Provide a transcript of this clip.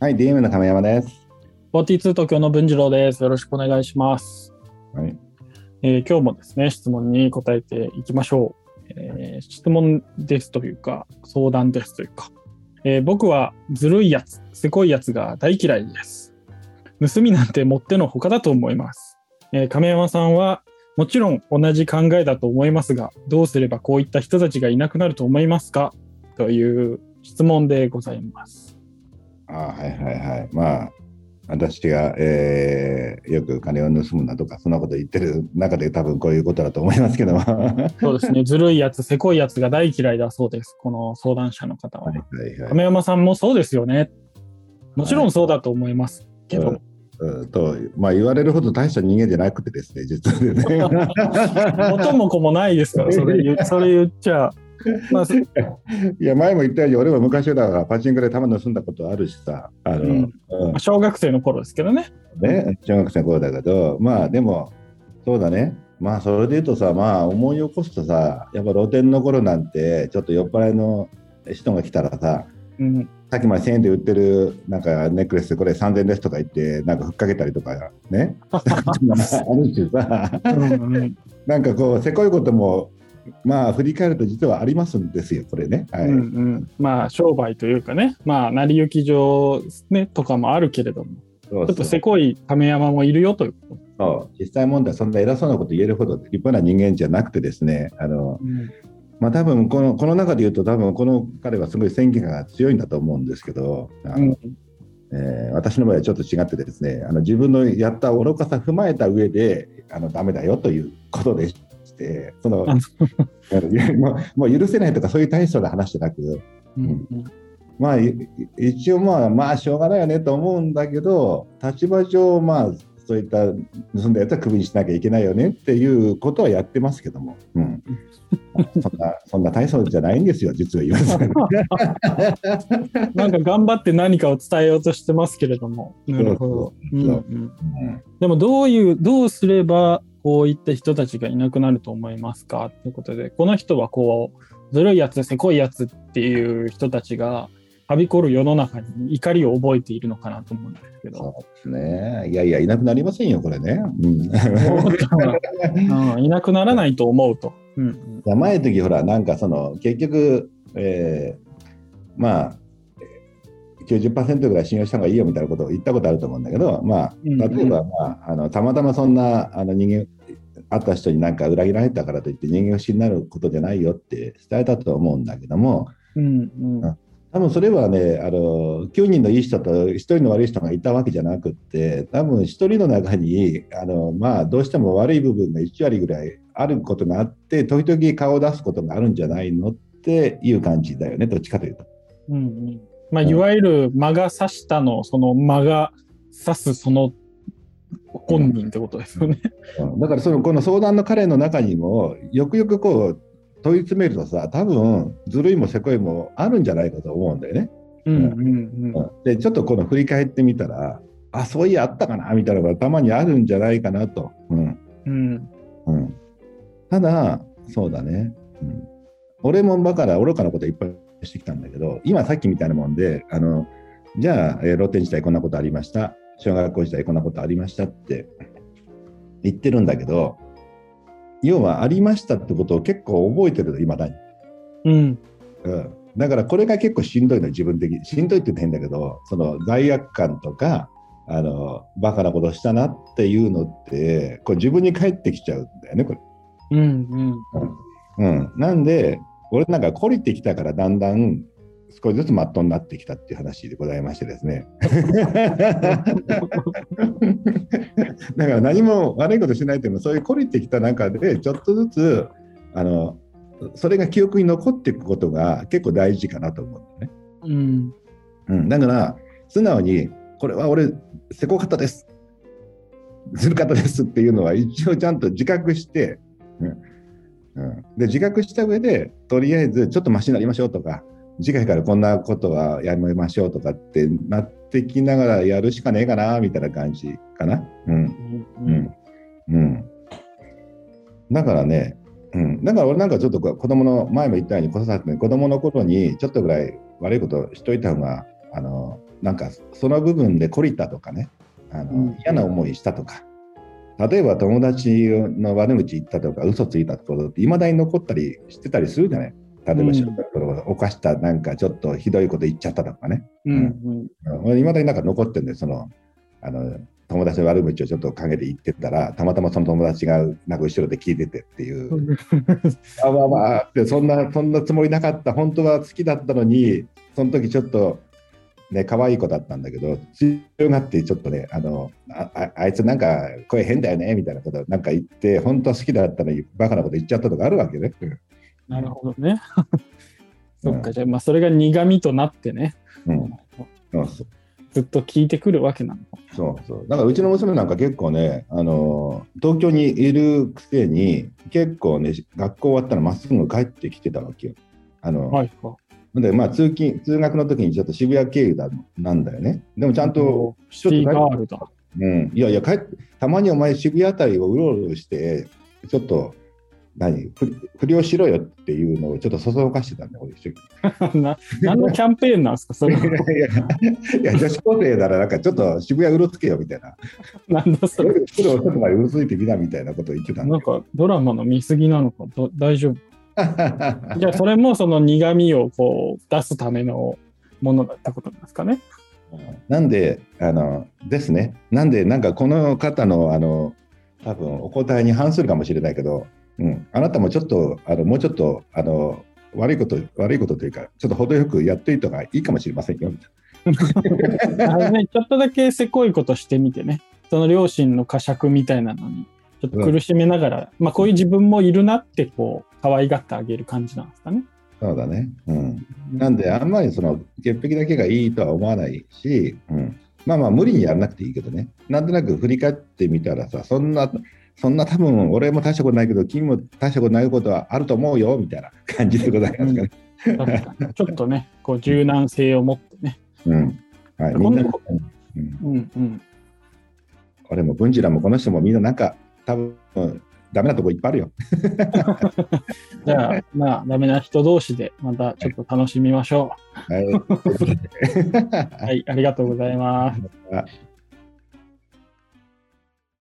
はい、DM の亀山です。42東京の文次郎です。よろしくお願いします。はい。えー今日もですね、質問に答えていきましょう。えー質問ですというか、相談ですというか、えー僕はずるいやつ、せこいやつが大嫌いです。盗みなんてもってのほかだと思います。えー亀山さんは、もちろん同じ考えだと思いますが、どうすればこういった人たちがいなくなると思いますか？という質問でございます。あはいはいはい。まあ、私が、えーよく金を盗むなとか、そんなこと言ってる中で多分こういうことだと思いますけども。はそうですね、ずるいやつ、せこいやつが大嫌いだそうです。この相談者の方は。いはいはい。亀山さんもそうですよね。もちろんそうだと思いますけど、うんとまあ、言われるほど大した人間じゃなくてですね、実はね。元も子もないですから、それそれ言っちゃ。まあ、そ いや、前も言ったように、俺も昔だからパチンコで玉盗んだことあるしさ、あの、うん。うん。小学生の頃ですけどね。ね、中学生の頃だけど、まあでも、そうだね、まあそれで言うとさ、まあ思い起こすとさ、やっぱ露店の頃なんて、ちょっと酔っ払いの人が来たらさ、うん、さっきまで1000円で売ってるなんかネックレス、これ3000円ですとか言って、なんかふっかけたりとかね、あるしさ、うんうん。なんかこう、せこいことも、まあ振り返ると実はありますんですよ、これね。はい。うんうん。まあ商売というかね、まあ成り行き上、ね、とかもあるけれども、そうちょっとせこい亀山もいるよというこそう。実際問題、そんな偉そうなこと言えるほど立派な人間じゃなくてですね、あのと。うん。まあ多分このこの中で言うと多分この彼はすごい選挙が強いんだと思うんですけど、あのうん。えー私の場合はちょっと違ってですねあの自分のやった愚かさ踏まえた上であのダメだよということでしてそのもうもう許せないとかそういう大層な話じゃなくうんうん。まあい一応まあまあしょうがないよねと思うんだけど立場上まあそういった盗んだやつはクビにしなきゃいけないよねっていうことはやってますけども、うん、そんなそんな大層じゃないんですよ実は言わせるなんか頑張って何かを伝えようとしてますけれども。なるほど。でもどういう、どうすればこういった人たちがいなくなると思いますか？ということで、この人はこう、ずるいやつ、せこいやつっていう人たちが、はびこる世の中に怒りを覚えているのかなと思うんですけど、そうですね。いやいや、いなくなりませんよ、これね。うん、い うんいなくならないと思うと。うん前の時ほら、なんかその、結局、えーまあ、90%ぐらい信用した方がいいよみたいなことを言ったことあると思うんだけど、まあ、うん。例えば、まあ、あのたまたまそんなあの人間、会った人になんか裏切られたからといって人間不信になることじゃないよって伝えたと思うんだけども、うんうん。多分それはね、あの9人のいい人と1人の悪い人がいたわけじゃなくって、多分1人の中にあの、まあ、どうしても悪い部分が1割ぐらいあることがあって、時々顔を出すことがあるんじゃないのっていう感じだよね、どっちかというと。うんうんまあ、いわゆる間が差したの、その間が差すその本人ってことですよね。うん。だからそのこの相談の彼の中にも、よくよくこう問い詰めるとさ、多分ずるいもせこいもあるんじゃないかと思うんだよね。うんうんうん。うん。で、ちょっとこの振り返ってみたら、あ、そういやあったかなみたいなのがたまにあるんじゃないかなと。うん。うん。うん、ただ、そうだね、うん、俺もバカな愚かなこといっぱいしてきたんだけど、今さっきみたいなもんで、あのじゃあ、えー露天時代こんなことありました、小学校時代こんなことありましたって言ってるんだけど、要はありましたってことを結構覚えてる、いまだに。うんうん、だからこれが結構しんどいの、自分的に。しんどいって言って変だけど、その罪悪感とか、あのバカなことしたなっていうのって、これ自分に返ってきちゃうんだよね、これ。うんうんうん、なんで、俺なんか懲りてきたからだんだん少しずつまっとうになってきたっていう話でございましてですね。だから何も悪いことしないというのは、そういう懲りてきた中で、ちょっとずつ、あの、それが記憶に残っていくことが結構大事かなと思うんだよね。うんうん、だから、素直に、これは俺、せこかったです。ずるかったですっていうのは、一応ちゃんと自覚して、うんうん、で自覚した上で、とりあえずちょっとマシになりましょうとか、次回からこんなことはやめましょうとかってなってきながらやるしかねえかなみたいな感じかな。うん。うん。うん。うん、だからね、うん、だから俺なんかちょっと子供の前も言ったように子育ての子供の頃にちょっとぐらい悪いことしといた方があのなんかその部分で懲りたとかねあの、うん。嫌な思いしたとか例えば友達の悪口言ったとか嘘ついたところっていまだに残ったりしてたりするじゃない？例えば小学校で犯したなんかちょっとひどいこと言っちゃったとかね。うんうん。いまだになんか残ってるんでそのあの友達の悪口をちょっと陰で言ってたらたまたまその友達がなんか後ろで聞いててっていう。あまあまあでそんなそんなつもりなかった。本当は好きだったのにその時ちょっとね可愛い子だったんだけど強がってちょっとねあのあああいつなんか声変だよねみたいなことなんか言って本当は好きだったのにバカなこと言っちゃったとかあるわけね。なるほどね。そっか、じゃあ、まあ、それが苦味となってね、うん、そうそうずっと聞いてくるわけなの。そうそうだからうちの娘なんか結構ねあの東京にいるくせに結構ね学校終わったらまっすぐ帰ってきてたわけよ。あのはいはでまあ、通勤通学の時にちょっと渋谷経由だなんだよね。でもちゃんと、い。シティガールだ。うん、いやいや帰って、たまにお前渋谷あたりをうろうろして、ちょっと、何不不良しろよっていうのをちょっとそそのかしてたんだよ、俺一緒に な何のキャンペーンなんですかそれ いやいやいや、女子高生ならなんかちょっと渋谷うろつけよみたいな。なんだそれ。夜ちょっと前うろついてみなみたいなことを言ってたなんかドラマの見過ぎなのかど大丈夫？じゃあそれもその苦味をこう出すためのものだったことなんですかね。なんで、あの、ですね。なんで、なんかこの方の、あの、多分お答えに反するかもしれないけど、うん、あなたもちょっと、あの、もうちょっと、あの、悪いこと、悪いことというか、ちょっと程よくやっていた方がいいかもしれませんよ。あれね、ちょっとだけせこいことしてみてね、その両親の呵責みたいなのに、ちょっと苦しめながら、まあこういう自分もいるなって、こう、可愛がってあげる感じなんですかね。そうだね。うん。なんで、あんまりその、潔癖だけがいいとは思わないし、うん。まあまあ、無理にやらなくていいけどね。なんとなく振り返ってみたらさ、そんな、そんな多分、俺も大したことないけど、君も大したことないことはあると思うよ、みたいな感じでございますかね。確かにちょっとね、こう柔軟性を持ってね。うん。はい。みんな、うん、うんうん。俺も文治らもこの人もみんななんか、多分、ダメなとこいっぱいあるよ。じゃあ、まあ、ダメな人同士でまたちょっと楽しみましょはい。う。はい、ありがとうございます。あ